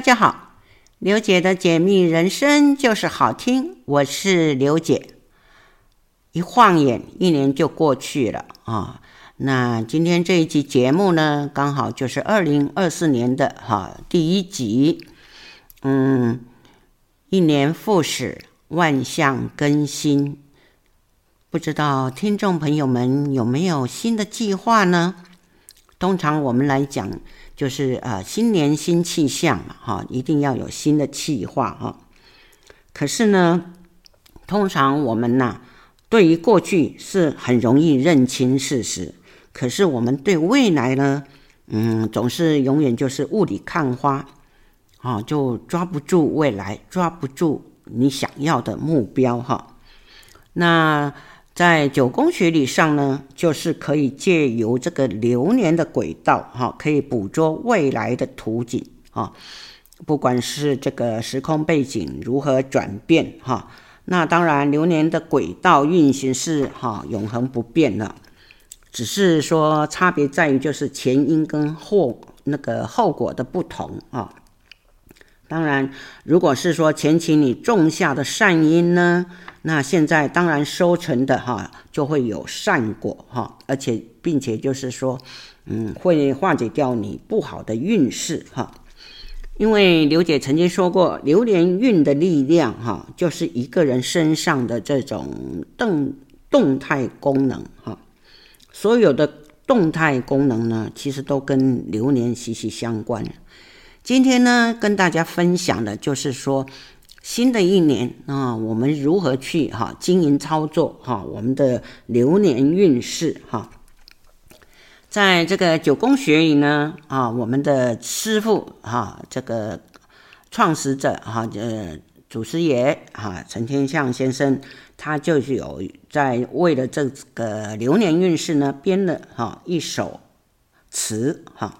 大家好，刘姐的解密人生就是好听，我是刘姐。一晃眼，一年就过去了啊。那今天这一集节目呢，刚好就是二零二四年的哈第一集。嗯，一年复始，万象更新，不知道听众朋友们有没有新的计划呢？通常我们来讲，就是呃新年新气象嘛，哈，一定要有新的气化哈。可是呢，通常我们呐，对于过去是很容易认清事实。可是我们对未来呢，嗯，总是永远就是雾里看花，啊，就抓不住未来，抓不住你想要的目标哈。那在九宫学理上呢，就是可以借由这个流年的轨道哈，可以捕捉未来的图景啊，不管是这个时空背景如何转变哈，那当然流年的轨道运行是哈永恒不变的。只是说差别在于就是前因跟后那个后果的不同啊。当然，如果是说前期你种下的善因呢，那现在当然收成的哈就会有善果哈，而且并且就是说，嗯，会化解掉你不好的运势哈。因为刘姐曾经说过，流年运的力量哈，就是一个人身上的这种动动态功能哈。所有的动态功能呢，其实都跟流年息息相关。今天呢，跟大家分享的就是说，新的一年啊，我们如何去哈经营操作哈我们的流年运势哈。在这个九宫学里呢啊，我们的师傅哈这个创始者哈呃祖师爷哈陈天相先生。他就是有在为了这个流年运势呢，编了哈一首词哈，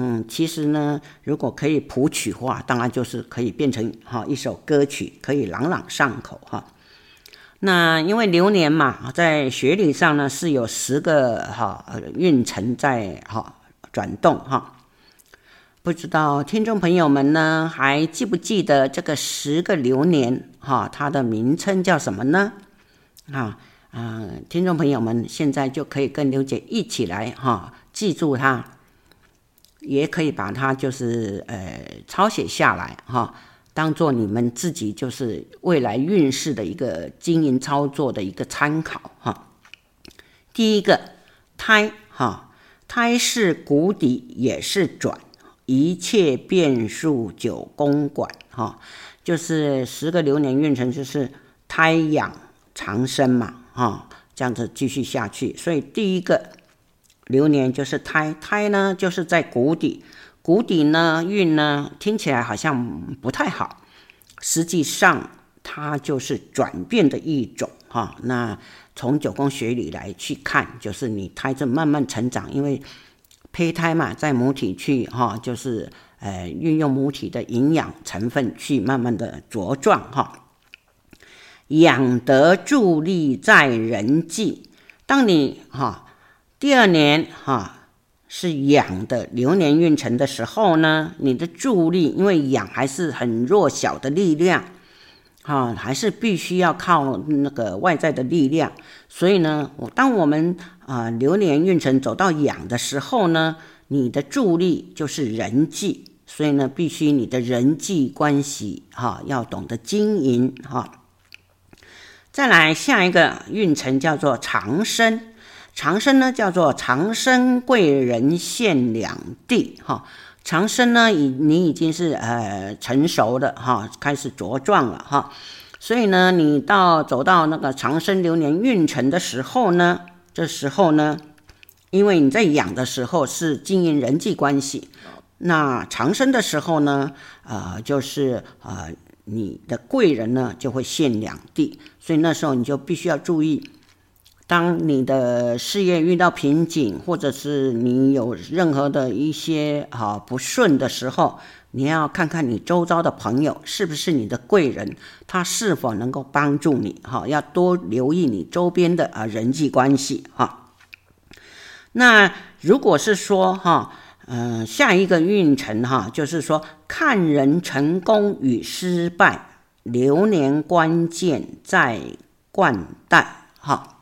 嗯，其实呢，如果可以谱曲化，当然就是可以变成哈一首歌曲，可以朗朗上口哈。那因为流年嘛，在学理上呢是有十个哈运程在哈转动哈。不知道听众朋友们呢，还记不记得这个十个流年哈？它的名称叫什么呢？啊啊，听众朋友们现在就可以跟刘姐一起来哈，记住它，也可以把它就是呃抄写下来哈，当做你们自己就是未来运势的一个经营操作的一个参考哈。第一个胎哈，胎是谷底也是转。一切变数九宫管，哈，就是十个流年运程，就是胎养长生嘛，哈，这样子继续下去。所以第一个流年就是胎，胎呢就是在谷底，谷底呢运呢听起来好像不太好，实际上它就是转变的一种，哈。那从九宫学理来去看，就是你胎正慢慢成长，因为。胚胎嘛，在母体去哈，就是呃运用母体的营养成分去慢慢的茁壮哈。养德助力在人际，当你哈第二年哈是养的流年运程的时候呢，你的助力，因为养还是很弱小的力量。啊，还是必须要靠那个外在的力量，所以呢，我当我们啊流年运程走到养的时候呢，你的助力就是人际，所以呢，必须你的人际关系哈、要懂得经营哈、再来下一个运程叫做长生，长生呢叫做长生贵人现两地哈。长生呢，已你已经是呃成熟的哈，开始茁壮了哈，所以呢，你到走到那个长生流年运程的时候呢，这时候呢，因为你在养的时候是经营人际关系，那长生的时候呢，呃，就是呃你的贵人呢就会现两地，所以那时候你就必须要注意。当你的事业遇到瓶颈，或者是你有任何的一些啊不顺的时候，你要看看你周遭的朋友是不是你的贵人，他是否能够帮助你哈？要多留意你周边的啊人际关系哈。那如果是说哈，嗯、下一个运程哈，就是说看人成功与失败，流年关键在冠带哈。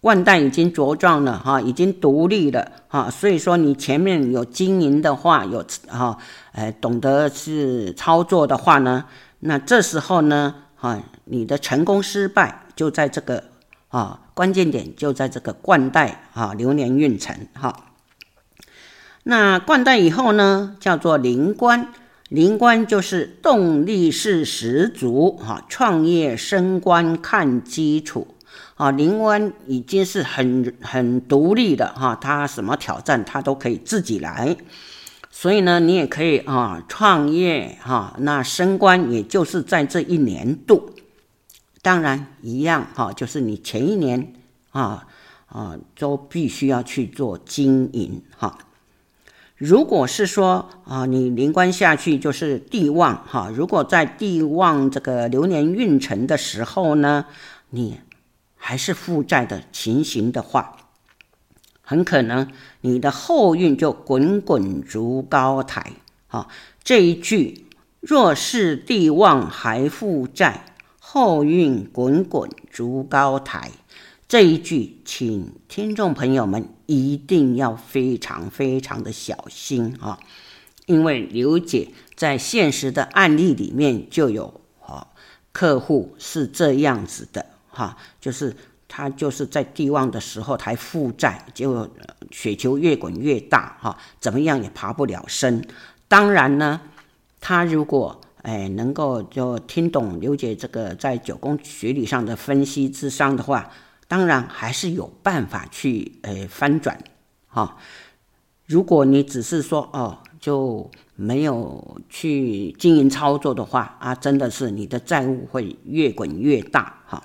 冠带已经茁壮了哈，已经独立了哈，所以说你前面有经营的话，有哈，呃，懂得是操作的话呢，那这时候呢，哈，你的成功失败就在这个啊关键点，就在这个冠带啊流年运程哈。那冠带以后呢，叫做灵官，灵官就是动力是十足哈，创业升官看基础。啊，灵官已经是很很独立的哈，他什么挑战他都可以自己来，所以呢，你也可以啊创业哈，那升官也就是在这一年度，当然一样哈，就是你前一年啊啊都必须要去做经营哈。如果是说啊，你临官下去就是地旺哈，如果在地旺这个流年运程的时候呢，你。还是负债的情形的话，很可能你的后运就滚滚如高台。啊，这一句若是地旺还负债，后运滚滚如高台。这一句，请听众朋友们一定要非常非常的小心啊，因为刘姐在现实的案例里面就有啊，客户是这样子的。哈，就是他就是在地旺的时候还负债，结果雪球越滚越大，哈，怎么样也爬不了身。当然呢，他如果哎能够就听懂刘姐这个在九宫学理上的分析智商的话，当然还是有办法去哎翻转，哈。如果你只是说哦就没有去经营操作的话啊，真的是你的债务会越滚越大，哈。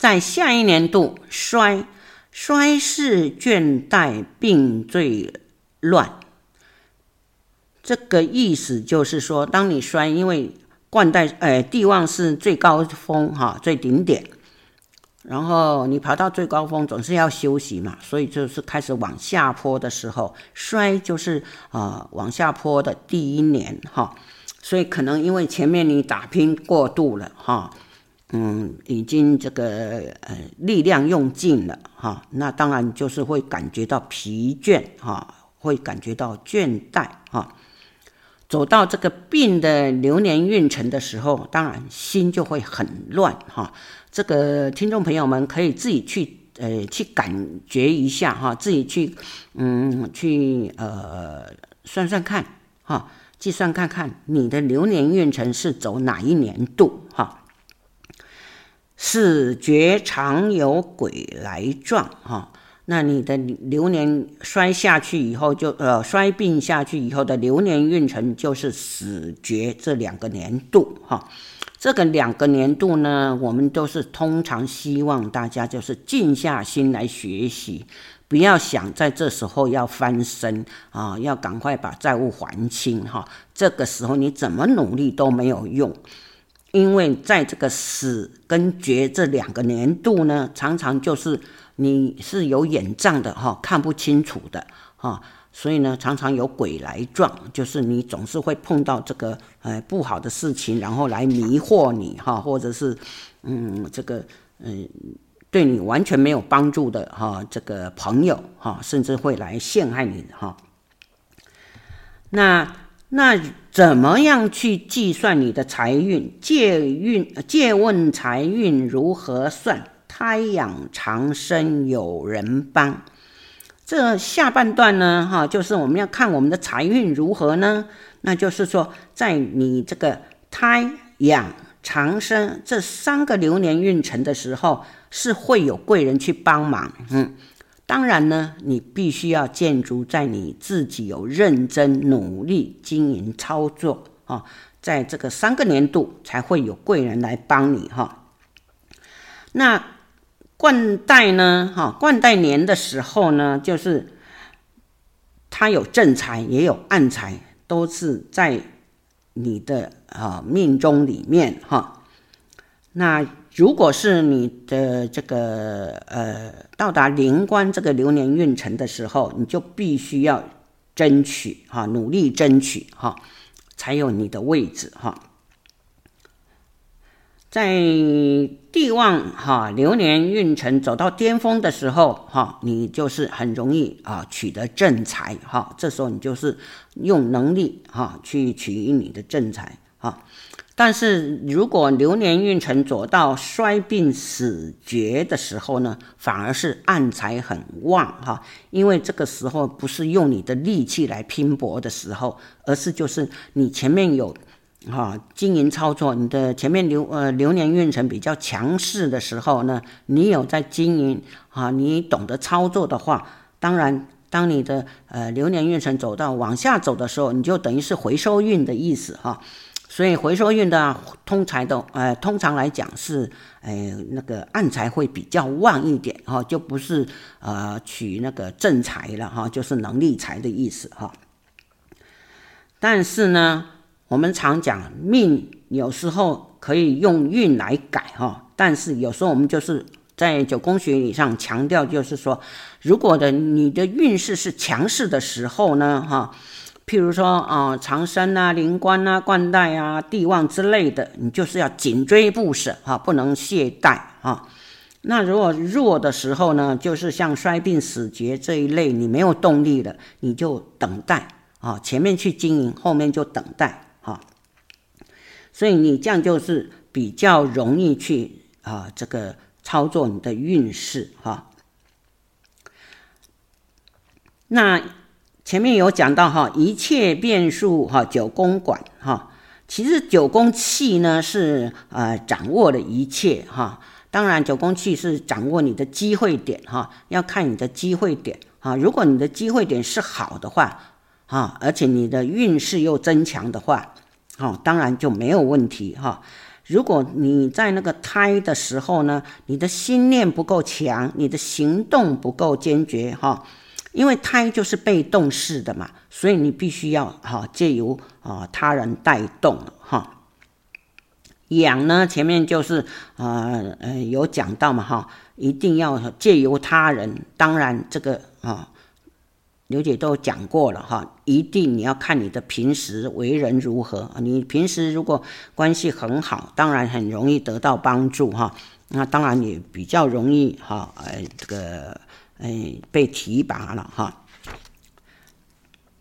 在下一年度衰，衰是倦怠病最乱。这个意思就是说，当你衰，因为冠带，呃，地旺是最高峰哈，最顶点，然后你爬到最高峰总是要休息嘛，所以就是开始往下坡的时候，衰就是啊、呃、往下坡的第一年哈，所以可能因为前面你打拼过度了哈。嗯，已经这个呃力量用尽了哈，那当然就是会感觉到疲倦哈，会感觉到倦怠哈。走到这个病的流年运程的时候，当然心就会很乱哈。这个听众朋友们可以自己去呃去感觉一下哈，自己去嗯去呃算算看哈，计算看看你的流年运程是走哪一年度哈。死绝常有鬼来撞哈，那你的流年衰下去以后就，呃衰病下去以后的流年运程就是死绝这两个年度哈。这个两个年度呢，我们都是通常希望大家就是静下心来学习，不要想在这时候要翻身啊，要赶快把债务还清哈。这个时候你怎么努力都没有用。因为在这个死跟绝这两个年度呢，常常就是你是有眼障的哈，看不清楚的哈，所以呢，常常有鬼来撞，就是你总是会碰到这个呃不好的事情，然后来迷惑你哈，或者是嗯这个嗯对你完全没有帮助的哈这个朋友哈，甚至会来陷害你哈。那。那怎么样去计算你的财运？借运借问财运如何算？胎养长生有人帮。这下半段呢，哈，就是我们要看我们的财运如何呢？那就是说，在你这个胎养长生这三个流年运程的时候，是会有贵人去帮忙，嗯。当然呢，你必须要建筑在你自己有认真努力经营操作啊，在这个三个年度才会有贵人来帮你哈。那冠带呢？哈，冠带年的时候呢，就是它有正财也有暗财，都是在你的啊命中里面哈。那如果是你的这个呃到达临官这个流年运程的时候，你就必须要争取哈，努力争取哈，才有你的位置哈。在地旺哈流年运程走到巅峰的时候哈，你就是很容易啊取得正财哈。这时候你就是用能力哈去取你的正财哈。但是如果流年运程走到衰病死绝的时候呢，反而是暗财很旺哈，因为这个时候不是用你的力气来拼搏的时候，而是就是你前面有。哈，经营操作，你的前面流呃流年运程比较强势的时候呢，你有在经营啊，你懂得操作的话，当然，当你的呃流年运程走到往下走的时候，你就等于是回收运的意思哈。所以回收运的通财的呃，通常来讲是呃那个暗财会比较旺一点哈，就不是呃取那个正财了哈，就是能力财的意思哈。但是呢。我们常讲命有时候可以用运来改哈，但是有时候我们就是在九宫学理上强调，就是说，如果的你的运势是强势的时候呢，哈，譬如说啊长生啊、灵官啊、冠带啊、帝旺之类的，你就是要紧追不舍哈，不能懈怠哈。那如果弱的时候呢，就是像衰病死绝这一类，你没有动力了，你就等待啊，前面去经营，后面就等待。哈，所以你这样就是比较容易去啊，这个操作你的运势哈。那前面有讲到哈，一切变数哈，九宫管哈。其实九宫气呢是呃掌握了一切哈。当然九宫气是掌握你的机会点哈，要看你的机会点啊。如果你的机会点是好的话。哈，而且你的运势又增强的话，哦，当然就没有问题哈。如果你在那个胎的时候呢，你的心念不够强，你的行动不够坚决哈，因为胎就是被动式的嘛，所以你必须要哈借由啊他人带动哈。养呢，前面就是呃呃有讲到嘛哈，一定要借由他人，当然这个啊。刘姐都讲过了哈，一定你要看你的平时为人如何。你平时如果关系很好，当然很容易得到帮助哈。那当然也比较容易哈，呃，这个哎被提拔了哈。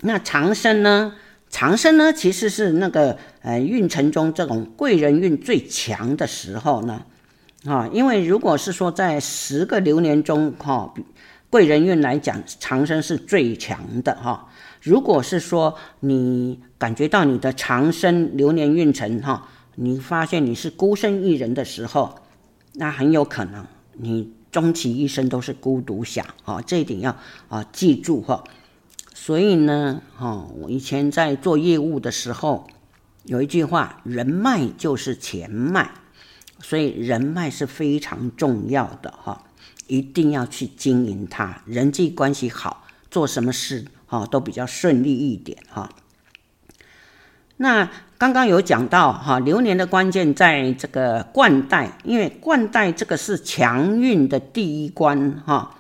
那长生呢？长生呢，其实是那个呃运程中这种贵人运最强的时候呢。啊，因为如果是说在十个流年中哈。贵人运来讲，长生是最强的哈。如果是说你感觉到你的长生流年运程哈，你发现你是孤身一人的时候，那很有可能你终其一生都是孤独享啊。这一点要啊记住哈。所以呢，哈，我以前在做业务的时候，有一句话：人脉就是钱脉，所以人脉是非常重要的哈。一定要去经营它，人际关系好，做什么事哈都比较顺利一点哈。那刚刚有讲到哈，流年的关键在这个冠带，因为冠带这个是强运的第一关哈。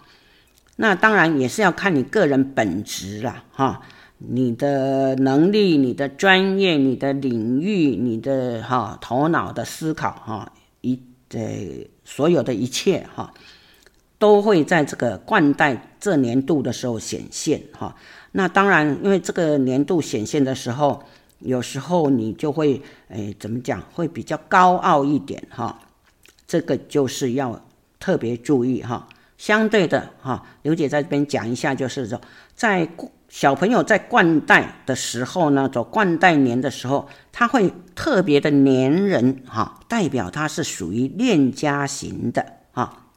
那当然也是要看你个人本质啦哈，你的能力、你的专业、你的领域、你的哈头脑的思考哈，一呃所有的一切哈。都会在这个冠带这年度的时候显现哈。那当然，因为这个年度显现的时候，有时候你就会诶怎么讲，会比较高傲一点哈。这个就是要特别注意哈。相对的哈，刘姐在这边讲一下，就是说，在小朋友在冠带的时候呢，走冠带年的时候，他会特别的黏人哈，代表他是属于恋家型的哈。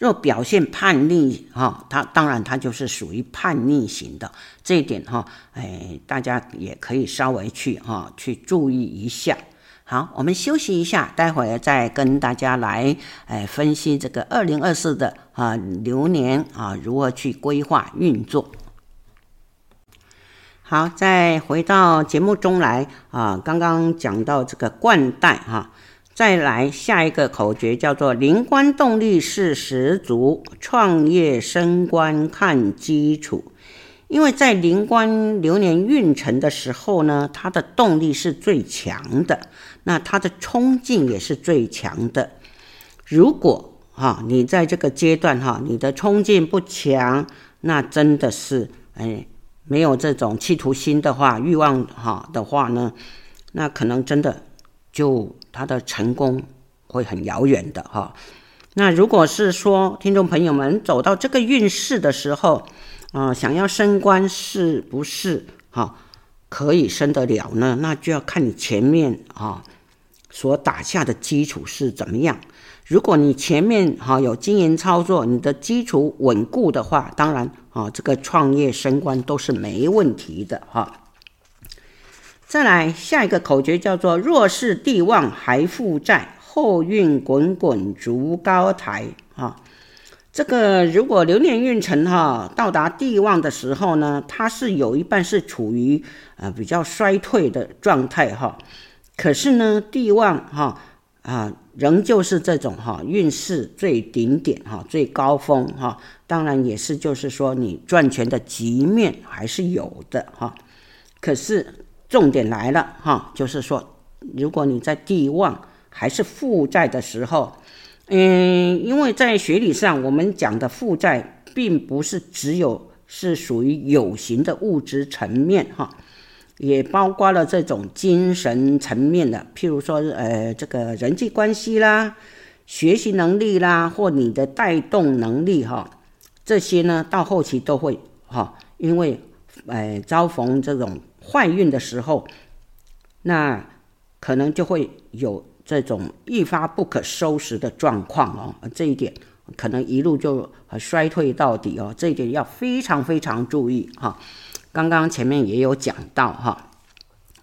若表现叛逆哈，他当然他就是属于叛逆型的这一点哈，哎，大家也可以稍微去哈去注意一下。好，我们休息一下，待会儿再跟大家来哎分析这个二零二四的啊流年啊如何去规划运作。好，再回到节目中来啊，刚刚讲到这个冠带哈。再来下一个口诀叫做“灵官动力是十足，创业升官看基础，因为在灵官流年运程的时候呢，它的动力是最强的，那它的冲劲也是最强的。如果哈你在这个阶段哈，你的冲劲不强，那真的是哎没有这种企图心的话，欲望哈的话呢，那可能真的就他的成功会很遥远的哈。那如果是说听众朋友们走到这个运势的时候，啊、想要升官是不是哈、可以升得了呢？那就要看你前面啊、所打下的基础是怎么样。如果你前面哈、有经营操作，你的基础稳固的话，当然啊、这个创业升官都是没问题的哈、再来下一个口诀叫做：若是地旺还负债，后运滚滚逐高台啊。哦这个如果流年运程哈到达地旺的时候呢，它是有一半是处于呃比较衰退的状态哈。可是呢，地旺哈啊仍旧是这种哈运势最顶点哈最高峰哈。当然也是就是说你赚钱的局面还是有的哈。可是重点来了哈，就是说如果你在地旺还是负债的时候。嗯，因为在学理上，我们讲的负债，并不是只有是属于有形的物质层面哈，也包括了这种精神层面的，譬如说，呃，这个人际关系啦、学习能力啦，或你的带动能力哈，这些呢，到后期都会哈，因为呃，遭逢这种坏运的时候，那可能就会有。这种一发不可收拾的状况哦，这一点可能一路就衰退到底哦，这一点要非常非常注意哈。刚刚前面也有讲到哈，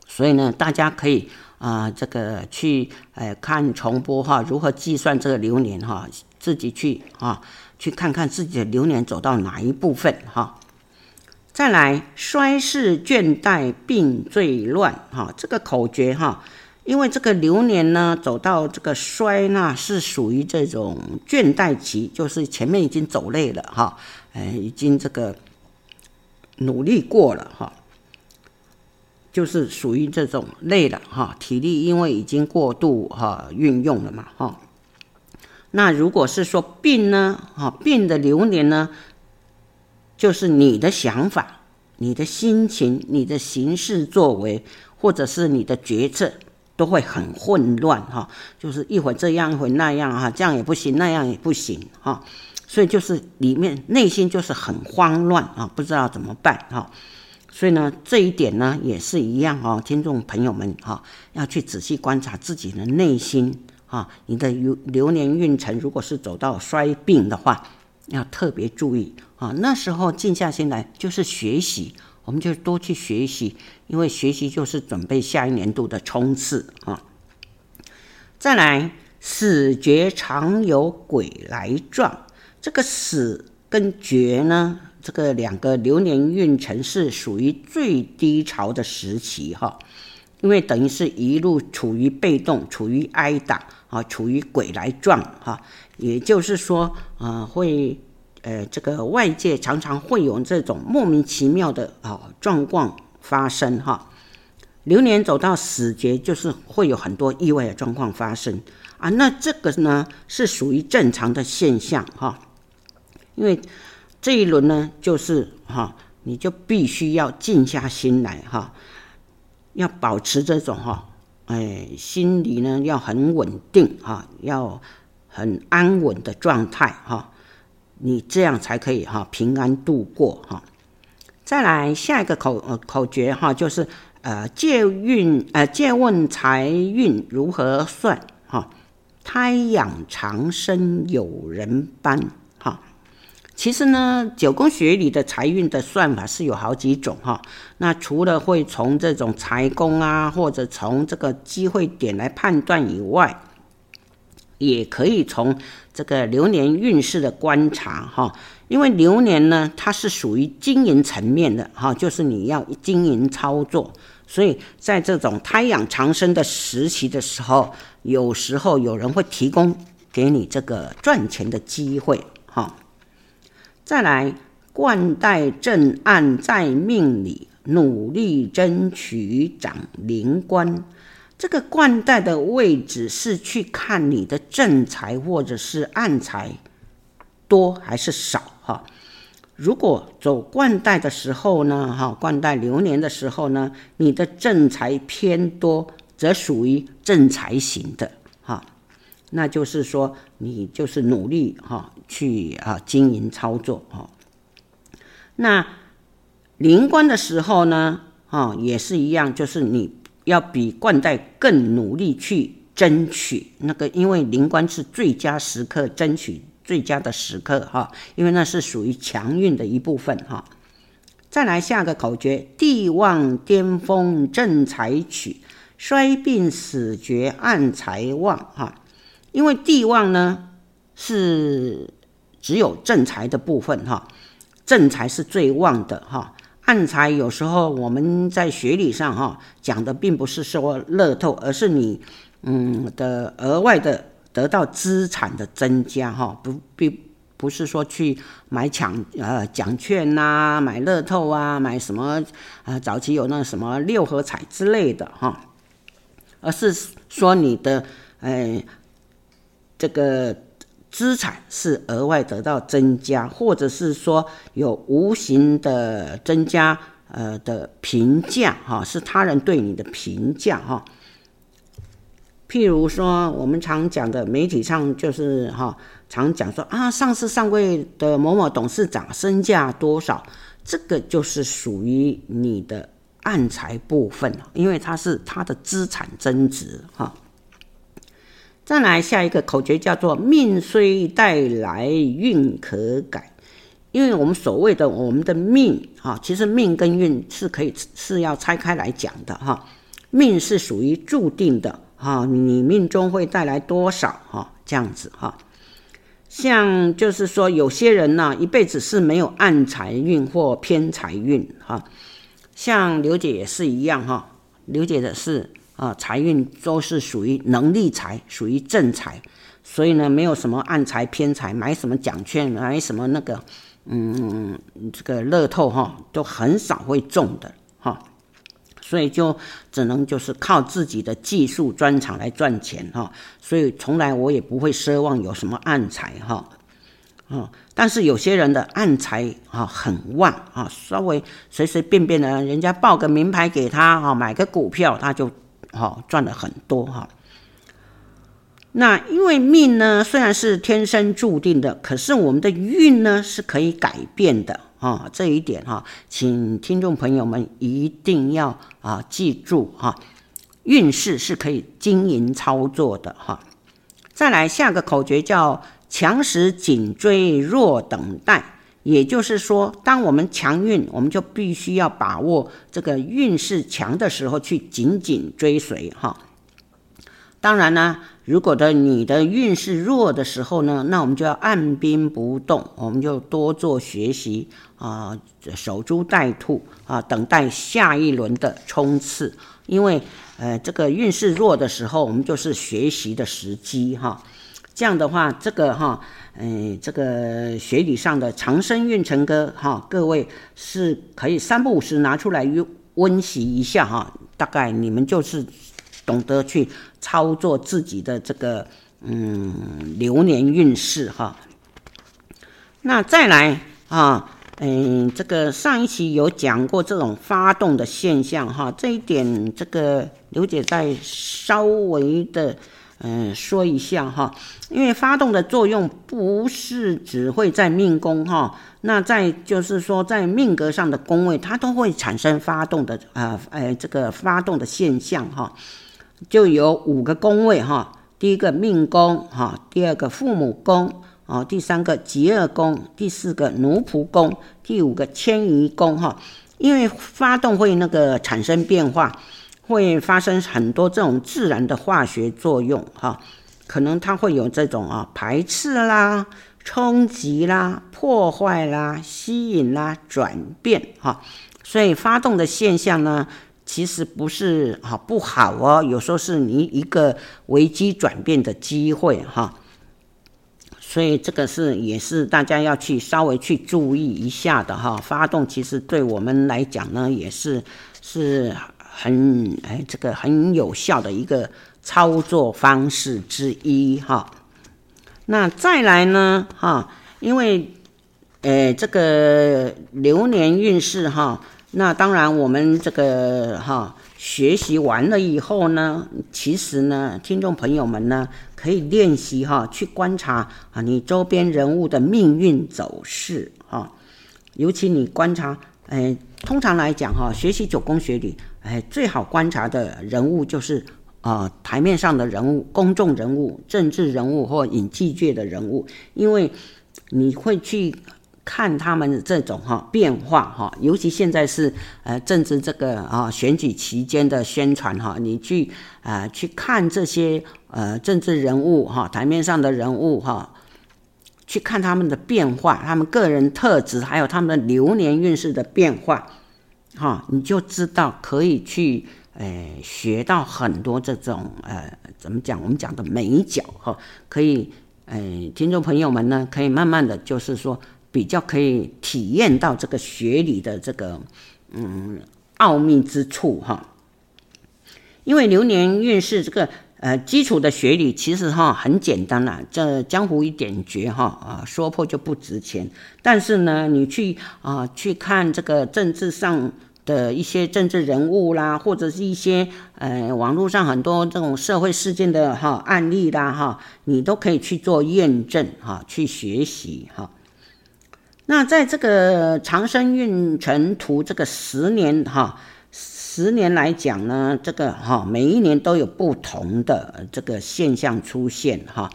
所以呢，大家可以啊，这个去呃看重播哈，如何计算这个流年哈，自己去啊去看看自己的流年走到哪一部分哈。再来，衰事倦怠病最乱哈，这个口诀哈。因为这个流年呢，走到这个衰呢，是属于这种倦怠期，就是前面已经走累了哈，哎，已经这个努力过了哈，就是属于这种累了哈，体力因为已经过度哈运用了嘛哈。那如果是说病呢，哈病的流年呢，就是你的想法、你的心情、你的行事作为，或者是你的决策。都会很混乱哈，就是一会这样一会那样哈，这样也不行，那样也不行哈，所以就是里面内心就是很慌乱啊，不知道怎么办哈。所以呢，这一点呢也是一样哈，听众朋友们哈，要去仔细观察自己的内心哈，你的流流年运程如果是走到衰病的话，要特别注意啊。那时候静下心来就是学习。我们就多去学习，因为学习就是准备下一年度的冲刺啊。再来，死绝常有鬼来撞，这个死跟绝呢，这个两个流年运程是属于最低潮的时期哈，因为等于是一路处于被动，处于挨打啊，处于鬼来撞哈，也就是说啊会。呃，这个外界常常会有这种莫名其妙的啊状况发生哈。流年走到死劫，就是会有很多意外的状况发生啊。那这个呢是属于正常的现象哈，因为这一轮呢就是哈，你就必须要静下心来哈，要保持这种哈，哎，心里呢要很稳定哈，要很安稳的状态哈。你这样才可以哈平安度过哈。再来下一个口呃口诀哈，就是呃借运呃借问财运如何算哈？胎养长生有人帮哈。其实呢，九宫学里的财运的算法是有好几种哈。那除了会从这种财宫啊，或者从这个机会点来判断以外，也可以从这个流年运势的观察哈，因为流年呢，它是属于经营层面的哈，就是你要经营操作，所以在这种胎养长生的时期的时候，有时候有人会提供给你这个赚钱的机会哈。再来，冠带正案在命里，努力争取长灵官。这个冠带的位置是去看你的正财或者是暗财多还是少哈。如果走冠带的时候呢，哈，冠带流年的时候呢，你的正财偏多，则属于正财型的哈。那就是说，你就是努力哈去啊经营操作哈。那灵官的时候呢，啊，也是一样，就是你要比冠带更努力去争取那个，因为灵官是最佳时刻，争取最佳的时刻哈，因为那是属于强运的一部分哈。再来下个口诀：地旺巅峰正财取，衰病死绝暗财旺哈。因为地旺呢是只有正财的部分哈。正财是最旺的哈，暗财有时候我们在学理上哈讲的并不是说乐透，而是你嗯的额外的得到资产的增加哈，不并不是说去买抢呃奖券呐、啊，买乐透啊，买什么啊、呃、早期有那什么六合彩之类的哈，而是说你的呃这个。资产是额外得到增加，或者是说有无形的增加，呃的评价哈，是他人对你的评价哈。譬如说，我们常讲的媒体上就是哈，常讲说啊，上市上柜的某某董事长身价多少，这个就是属于你的暗财部分，因为它是他的资产增值哈。再来下一个口诀叫做“命虽带来运可改”，因为我们所谓的我们的命哈，其实命跟运是可以是要拆开来讲的哈。命是属于注定的哈，你命中会带来多少哈，这样子哈。像就是说有些人呢，一辈子是没有暗财运或偏财运哈。像刘姐也是一样哈，刘姐的是。啊，财运都是属于能力财，属于正财，所以呢，没有什么暗财偏财，买什么奖券，买什么那个，嗯，这个乐透哈，都很少会中的哈，所以就只能就是靠自己的技术专长来赚钱哈，所以从来我也不会奢望有什么暗财哈，啊，但是有些人的暗财啊很旺啊，稍微随随便便的，人家报个名牌给他哈，买个股票他就。好，赚了很多哈。那因为命呢，虽然是天生注定的，可是我们的运呢是可以改变的啊。这一点哈，请听众朋友们一定要啊记住哈，运势是可以经营操作的哈。再来下个口诀叫强时紧追，弱等待。也就是说，当我们强运，我们就必须要把握这个运势强的时候去紧紧追随哈。当然呢，如果的你的运势弱的时候呢，那我们就要按兵不动，我们就多做学习啊，守株待兔啊，等待下一轮的冲刺。因为呃，这个运势弱的时候，我们就是学习的时机哈。这样的话，这个哈。哎，这个学理上的长生运程歌哈，各位是可以三不五时拿出来温习一下哈。大概你们就是懂得去操作自己的这个嗯流年运势哈。那再来啊，嗯，这个上一期有讲过这种发动的现象哈，这一点这个刘姐再稍微的。嗯，说一下哈，因为发动的作用不是只会在命宫哈，那在就是说在命格上的宫位，它都会产生发动的啊，呃，这个发动的现象哈，就有五个宫位哈，第一个命宫哈，第二个父母宫啊，第三个疾厄宫，第四个奴仆宫，第五个迁移宫哈，因为发动会那个产生变化。会发生很多这种自然的化学作用，哈，可能它会有这种啊排斥啦、冲击啦、破坏啦、吸引啦、转变，哈，所以发动的现象呢，其实不是啊不好哦，有时候是你一个危机转变的机会，哈，所以这个是也是大家要去稍微去注意一下的哈。发动其实对我们来讲呢，也是是很哎这个很有效的一个操作方式之一哈。那再来呢哈，因为呃这个流年运势哈，那当然我们这个哈。学习完了以后呢，其实呢，听众朋友们呢，可以练习哈，去观察啊，你周边人物的命运走势哈。尤其你观察，哎，通常来讲哈，学习九宫学理，哎，最好观察的人物就是啊，台面上的人物、公众人物、政治人物或影剧界的人物，因为你会去。看他们的这种哈变化哈，尤其现在是呃政治这个啊选举期间的宣传哈，你去啊去看这些呃政治人物哈台面上的人物哈，去看他们的变化，他们个人特质，还有他们的流年运势的变化哈，你就知道可以去呃学到很多这种呃怎么讲我们讲的美角哈，可以呃听众朋友们呢可以慢慢的就是说。比较可以体验到这个学理的这个嗯奥秘之处哈，因为流年运势这个呃基础的学理其实哈很简单啦，这江湖一点诀哈啊说破就不值钱，但是呢你去啊去看这个政治上的一些政治人物啦，或者是一些呃网络上很多这种社会事件的哈案例啦哈，你都可以去做验证哈，去学习哈。那在这个长生运程图这个十年哈，十年来讲呢，这个哈每一年都有不同的这个现象出现哈。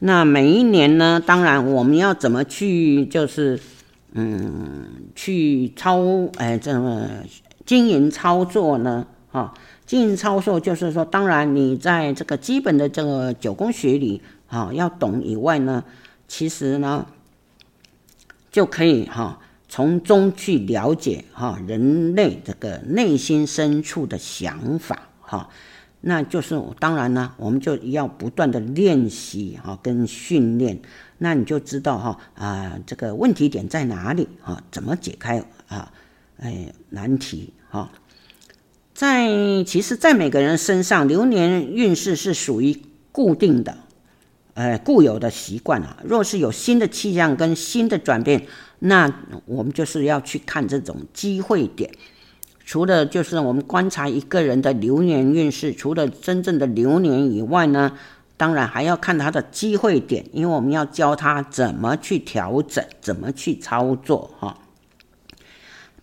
那每一年呢，当然我们要怎么去就是嗯去操哎这么经营操作呢？哈，经营操作就是说，当然你在这个基本的这个九宫学里啊要懂以外呢，其实呢。就可以哈，从中去了解哈人类这个内心深处的想法哈，那就是当然呢，我们就要不断的练习哈跟训练，那你就知道哈啊这个问题点在哪里啊，怎么解开啊哎难题哈，在其实，在每个人身上，流年运势是属于固定的。呃，固有的习惯啊，若是有新的气象跟新的转变，那我们就是要去看这种机会点。除了就是我们观察一个人的流年运势，除了真正的流年以外呢，当然还要看他的机会点，因为我们要教他怎么去调整，怎么去操作哈。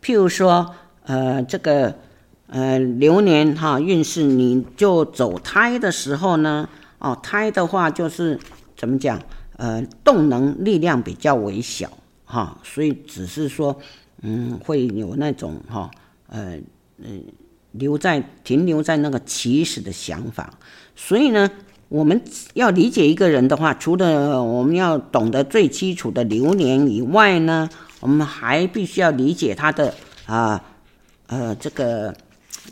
譬如说，呃，这个呃流年哈运势，你就走胎的时候呢。哦，胎的话就是怎么讲？呃，动能力量比较微小哈，所以只是说，嗯，会有那种哈，呃，嗯，留在停留在那个起始的想法。所以呢，我们要理解一个人的话，除了我们要懂得最基础的流年以外呢，我们还必须要理解他的啊，呃，这个。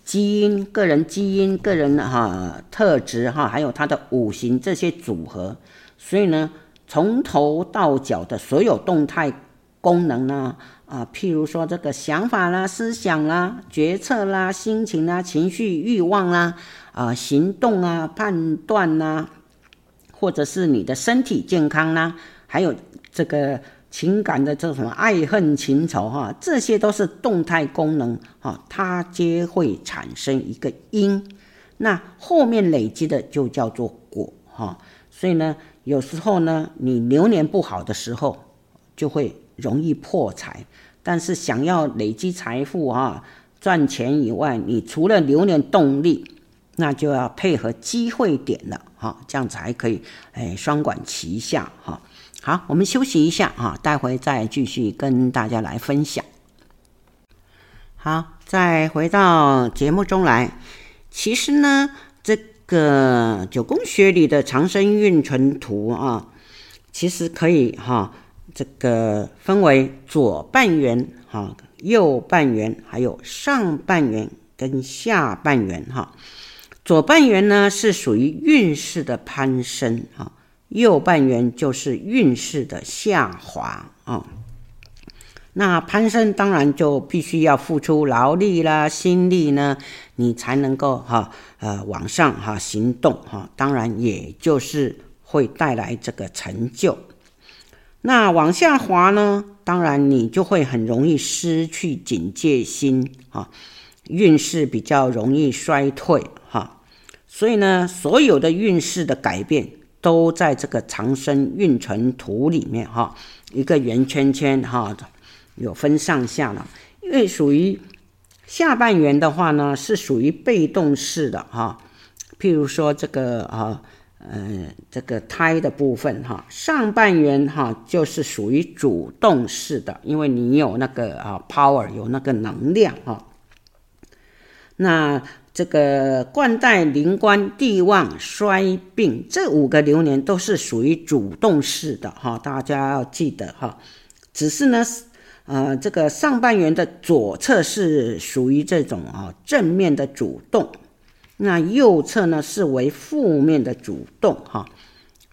基因、个人基因、个人哈特质哈，还有他的五行这些组合，所以呢，从头到脚的所有动态功能呢，啊，譬如说这个想法啦、思想啦、决策啦、心情啦、情绪、欲望啦，啊，行动啊、判断呐，或者是你的身体健康呐，还有这个。情感的这种爱恨情仇哈，这些都是动态功能哈，它皆会产生一个因，那后面累积的就叫做果哈。所以呢，有时候呢，你流年不好的时候，就会容易破财。但是想要累积财富哈，赚钱以外，你除了流年动力，那就要配合机会点了哈，这样子才可以哎双管齐下哈。好，我们休息一下啊，待会再继续跟大家来分享。好，再回到节目中来。其实呢，这个九宫学里的长生运程图啊，其实可以哈，这个分为左半圆、哈右半圆，还有上半圆跟下半圆哈。左半圆呢是属于运势的攀升啊。右半圆就是运势的下滑啊。那攀升当然就必须要付出劳力啦、心力呢，你才能够哈呃往上哈行动哈，当然也就是会带来这个成就。那往下滑呢，当然你就会很容易失去警戒心哈，运势比较容易衰退哈。所以呢，所有的运势的改变都在这个长生运程图里面哈，一个圆圈圈哈。有分上下了，因为属于下半圆的话呢，是属于被动式的哈。譬如说这个啊，嗯，这个胎的部分哈，上半圆哈就是属于主动式的，因为你有那个啊 power，有那个能量哈。那这个冠带、灵官、地旺、衰病这五个流年都是属于主动式的哈，大家要记得哈。只是呢。呃，这个上半圆的左侧是属于这种啊正面的主动，那右侧呢是为负面的主动哈。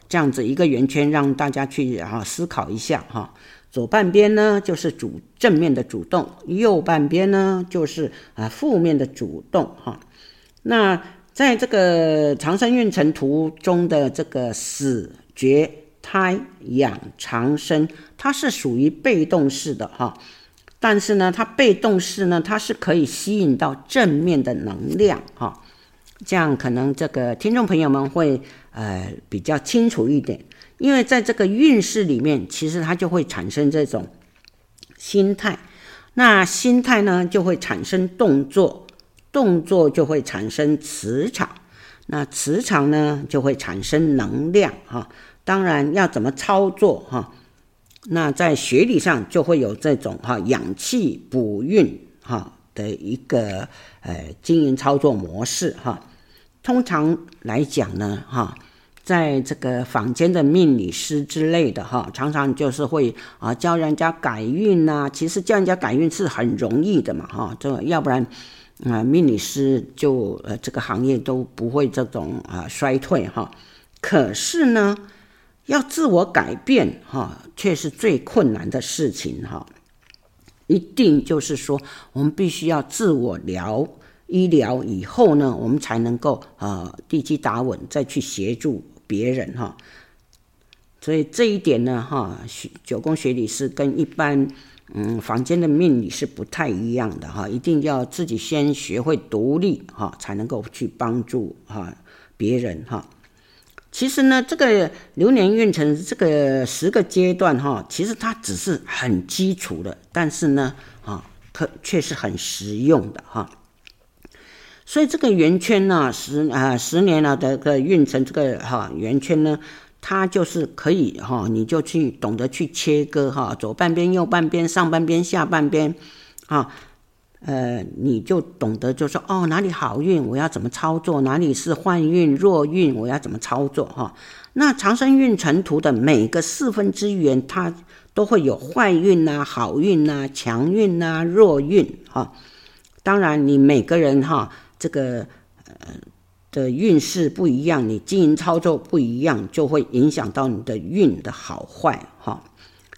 这样子一个圆圈让大家去啊思考一下哈。左半边呢就是主正面的主动，右半边呢就是啊负面的主动哈。那在这个长生运程图中的这个死绝。胎养长生，它是属于被动式的哈，但是呢，它被动式呢，它是可以吸引到正面的能量哈，这样可能这个听众朋友们会呃比较清楚一点，因为在这个运势里面，其实它就会产生这种心态，那心态呢就会产生动作，动作就会产生磁场，那磁场呢就会产生能量哈。当然要怎么操作哈？那在学理上就会有这种哈养气补运哈的一个呃经营操作模式哈。通常来讲呢哈，在这个坊间的命理师之类的哈，常常就是会啊教人家改运呐。其实教人家改运是很容易的嘛哈，这要不然啊命理师就呃这个行业都不会这种啊衰退哈。可是呢。要自我改变，哈，却是最困难的事情，哈。一定就是说，我们必须要自我疗医疗以后呢，我们才能够啊，地基打稳，再去协助别人，哈。所以这一点呢，哈，九宫学理是跟一般嗯房间的命理是不太一样的，哈。一定要自己先学会独立，哈，才能够去帮助哈别人，哈。其实呢，这个流年运程这个十个阶段哈，其实它只是很基础的，但是呢，啊，可却是很实用的哈。所以这个圆圈呢，十啊十年了的个运程，这个哈圆圈呢，它就是可以哈，你就去懂得去切割哈，左半边、右半边、上半边、下半边，啊。呃，你就懂得就说哦，哪里好运，我要怎么操作？哪里是坏运、弱运，我要怎么操作？哈，那长生运程图的每个四分之圆，它都会有坏运呐、好运呐、强运呐、弱运哈。当然，你每个人哈，这个呃的运势不一样，你经营操作不一样，就会影响到你的运的好坏哈。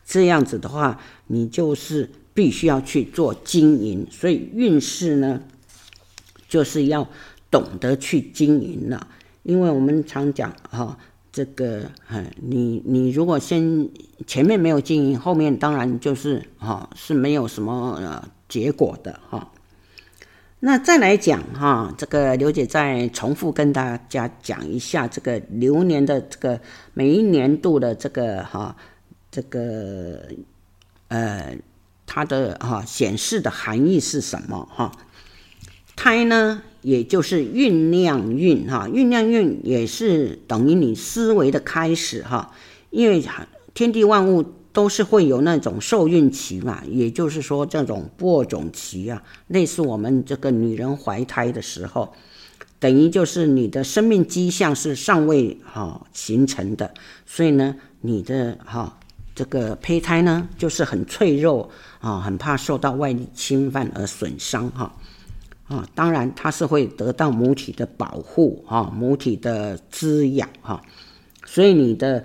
这样子的话，你就是。必须要去做经营，所以运势呢，就是要懂得去经营了。因为我们常讲哈，这个，你你如果先前面没有经营，后面当然就是哈是没有什么呃结果的哈。那再来讲哈，这个刘姐再重复跟大家讲一下这个流年的这个每一年度的这个哈这个呃。它的哈显示的含义是什么哈？胎呢，也就是酝酿运哈，酝酿运也是等于你思维的开始哈。因为天地万物都是会有那种受孕期嘛，也就是说这种播种期啊，类似我们这个女人怀胎的时候，等于就是你的生命迹象是尚未哈形成的，所以呢，你的哈。这个胚胎呢，就是很脆弱啊，很怕受到外力侵犯而损伤哈啊。当然，它是会得到母体的保护哈，母体的滋养哈。所以你的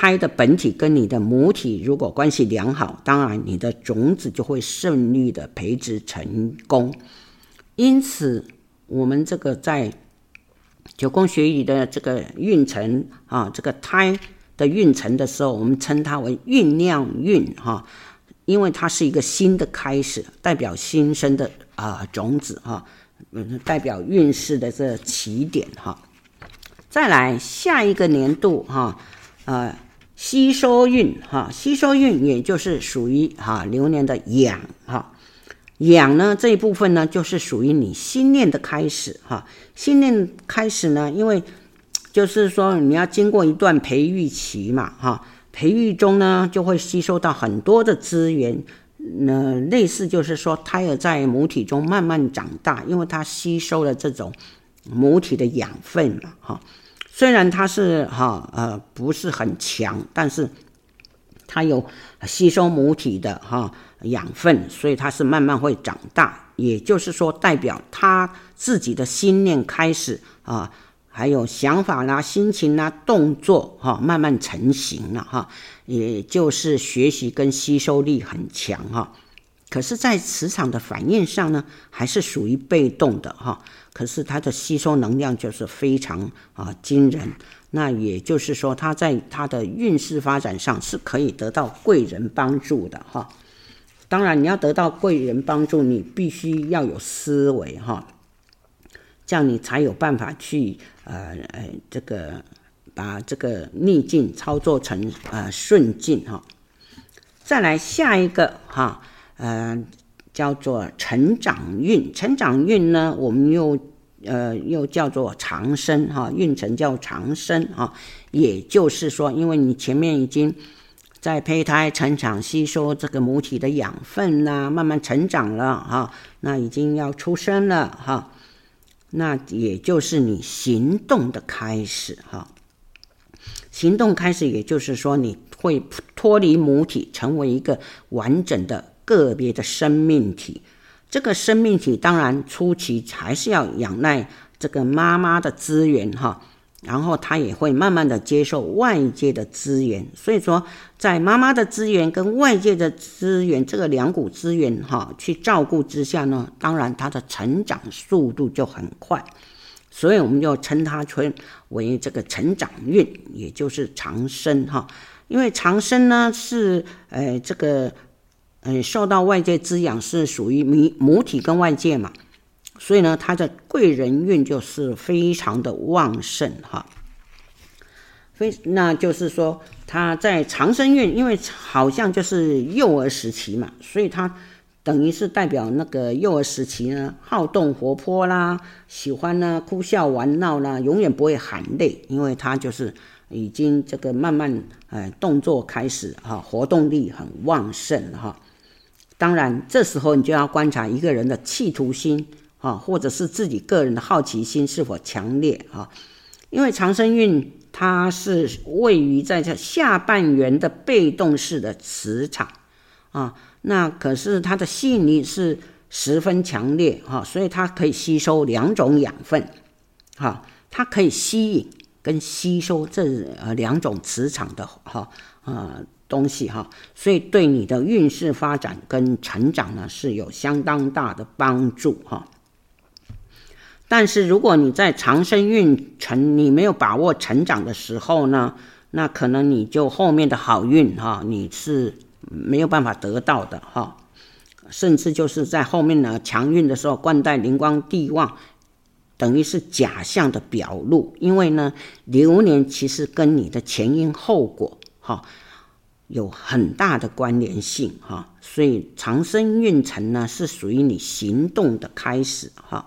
胎的本体跟你的母体如果关系良好，当然你的种子就会顺利的培植成功。因此，我们这个在九宫学语的这个运程啊，这个胎的运程的时候，我们称它为酝酿运哈，因为它是一个新的开始，代表新生的啊种子哈，嗯，代表运势的这起点哈。再来下一个年度哈，呃，吸收运哈，吸收运也就是属于哈流年的养哈。养呢这一部分呢，就是属于你心念的开始哈。心念开始呢，因为 就是说你要经过一段培育期嘛哈。培育中呢，就会吸收到很多的资源。那类似就是说，胎儿在母体中慢慢长大，因为它吸收了这种母体的养分嘛哈。虽然它是哈呃不是很强，但是它有吸收母体的哈。养分，所以它是慢慢会长大，也就是说，代表他自己的心念开始啊，还有想法啦、心情啦、动作哈，慢慢成型了哈，也就是学习跟吸收力很强哈。可是，在磁场的反应上呢，还是属于被动的哈。可是它的吸收能量就是非常啊惊人，那也就是说，他在他的运势发展上是可以得到贵人帮助的哈。当然，你要得到贵人帮助，你必须要有思维哈，这样你才有办法去呃呃这个把这个逆境操作成呃顺境哈。再来下一个哈，呃叫做成长运，成长运呢，我们又呃又叫做长生哈，运程叫长生哈，也就是说，因为你前面已经。在胚胎成长、吸收这个母体的养分呐、慢慢成长了哈，那已经要出生了哈，那也就是你行动的开始哈。行动开始，也就是说你会脱离母体，成为一个完整的个别的生命体。这个生命体当然初期还是要仰赖这个妈妈的资源哈。然后他也会慢慢的接受外界的资源，所以说在妈妈的资源跟外界的资源这个两股资源哈去照顾之下呢，当然他的成长速度就很快，所以我们就称它称为这个成长运，也就是长生哈。因为长生呢是呃这个嗯受到外界滋养是属于母母体跟外界嘛。所以呢，他的贵人运就是非常的旺盛哈，非那就是说他在长生运，因为好像就是幼儿时期嘛，所以他等于是代表那个幼儿时期呢，好动活泼啦，喜欢呢哭笑玩闹啦，永远不会喊累，因为他就是已经这个慢慢呃动作开始哈，活动力很旺盛哈。当然这时候你就要观察一个人的企图心。啊，或者是自己个人的好奇心是否强烈啊？因为长生运它是位于在这下半圆的被动式的磁场啊，那可是它的吸引力是十分强烈哈，所以它可以吸收两种养分，哈，它可以吸引跟吸收这呃两种磁场的哈啊东西哈，所以对你的运势发展跟成长呢是有相当大的帮助哈。但是如果你在长生运成你没有把握成长的时候呢，那可能你就后面的好运哈，你是没有办法得到的哈，甚至就是在后面呢强运的时候，冠带灵光地旺，等于是假象的表露，因为呢流年其实跟你的前因后果哈有很大的关联性哈，所以长生运程呢是属于你行动的开始哈。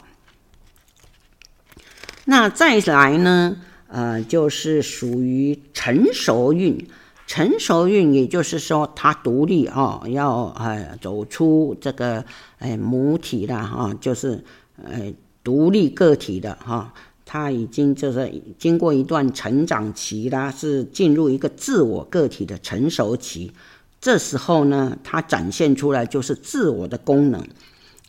那再来呢？呃，就是属于成熟运。成熟运，也就是说，他独立啊、要呃走出这个呃母体的哈、就是呃独立个体的哈、他已经就是经过一段成长期啦，是进入一个自我个体的成熟期。这时候呢，他展现出来就是自我的功能，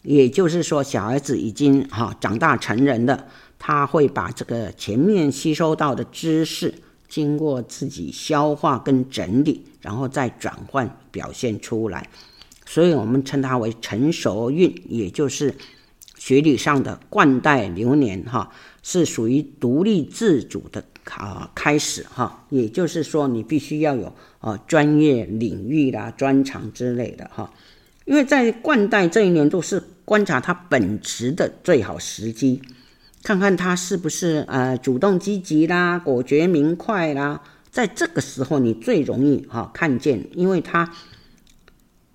也就是说，小孩子已经哈、长大成人了。他会把这个前面吸收到的知识经过自己消化跟整理，然后再转换表现出来，所以我们称它为成熟运，也就是学理上的冠带流年哈，是属于独立自主的啊开始哈，也就是说你必须要有啊专业领域啦、专长之类的哈，因为在冠带这一年度是观察它本质的最好时机。看看他是不是呃主动积极啦，果决明快啦，在这个时候你最容易哈、看见，因为他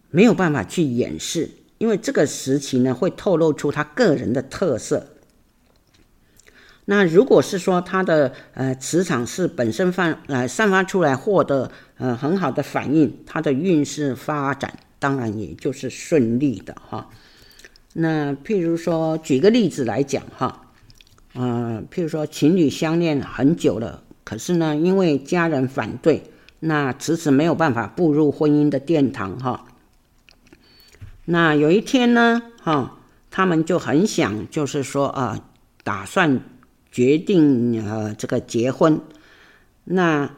没有办法去掩饰，因为这个时期呢会透露出他个人的特色。那如果是说他的呃磁场是本身放呃散发出来获得呃很好的反应，他的运势发展当然也就是顺利的哈、那譬如说举个例子来讲哈。呃，譬如说情侣相恋很久了，可是呢，因为家人反对，那迟迟没有办法步入婚姻的殿堂哈。那有一天呢，哈，他们就很想，就是说啊、呃，打算决定呃这个结婚，那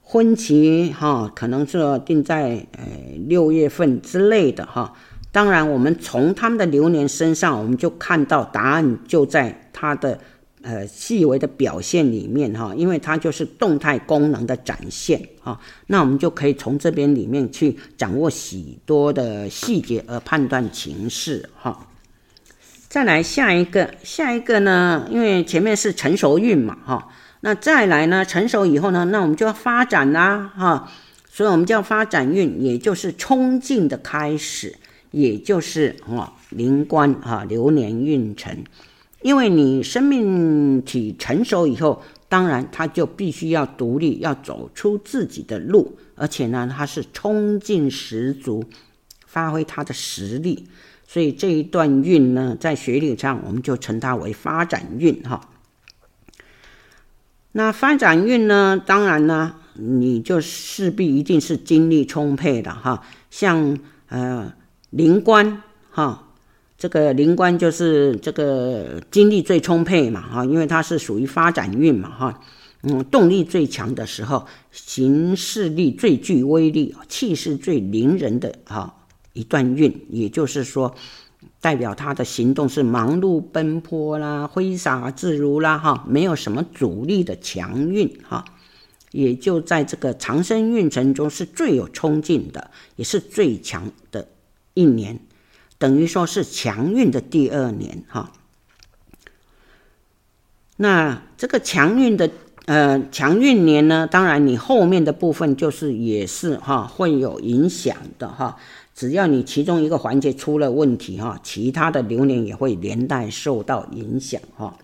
婚期哈可能是定在呃六月份之类的哈。当然，我们从他们的流年身上，我们就看到答案就在他的呃细微的表现里面哈，因为它就是动态功能的展现哈。那我们就可以从这边里面去掌握许多的细节而判断情势哈。再来下一个，下一个呢，因为前面是成熟运嘛哈，那再来呢，成熟以后呢，那我们就要发展啦哈，所以我们叫发展运，也就是冲劲的开始。也就是啊，灵官啊，流年运程，因为你生命体成熟以后，当然他就必须要独立，要走出自己的路，而且呢，他是冲劲十足，发挥他的实力，所以这一段运呢，在学理上我们就称它为发展运哈。那发展运呢，当然呢，你就势必一定是精力充沛的哈，像呃。灵官哈，这个灵官就是这个精力最充沛嘛哈，因为它是属于发展运嘛哈，嗯，动力最强的时候，行事力最具威力，气势最凌人的哈一段运，也就是说，代表他的行动是忙碌奔波啦，挥洒自如啦哈，没有什么阻力的强运哈，也就在这个长生运程中是最有冲劲的，也是最强的。一年，等于说是强运的第二年哈。那这个强运的呃强运年呢，当然你后面的部分就是也是哈会有影响的哈。只要你其中一个环节出了问题哈，其他的流年也会连带受到影响哈。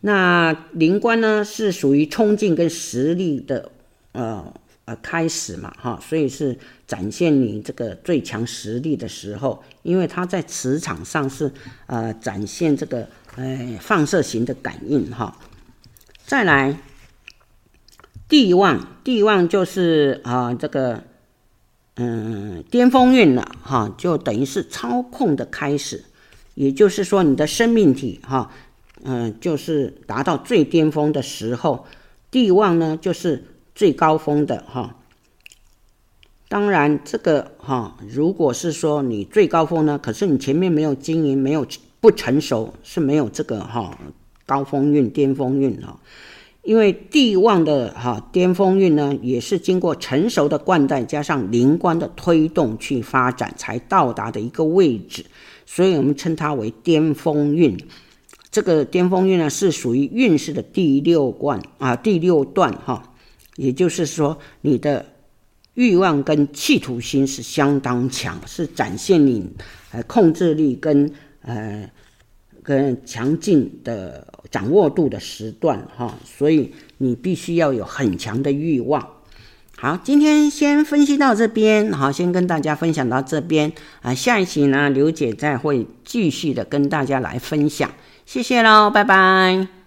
那灵官呢是属于冲劲跟实力的呃呃。开始嘛，哈，所以是展现你这个最强实力的时候，因为它在磁场上是呃展现这个呃放射型的感应哈。再来，地旺，地旺就是啊、这个嗯巅峰运了哈，就等于是操控的开始，也就是说你的生命体哈，嗯、就是达到最巅峰的时候，地旺呢就是。最高峰的哈，当然这个哈，如果是说你最高峰呢，可是你前面没有经营，没有不成熟，是没有这个哈高峰运、巅峰运哈。因为地旺的哈巅峰运呢，也是经过成熟的冠带加上灵官的推动去发展才到达的一个位置，所以我们称它为巅峰运。这个巅峰运呢，是属于运势的第六冠啊，第六段哈。也就是说，你的欲望跟企图心是相当强，是展现你呃控制力跟呃跟强劲的掌握度的时段哈，所以你必须要有很强的欲望。好，今天先分析到这边，好，先跟大家分享到这边啊，下一期呢，刘姐再会继续的跟大家来分享，谢谢喽，拜拜。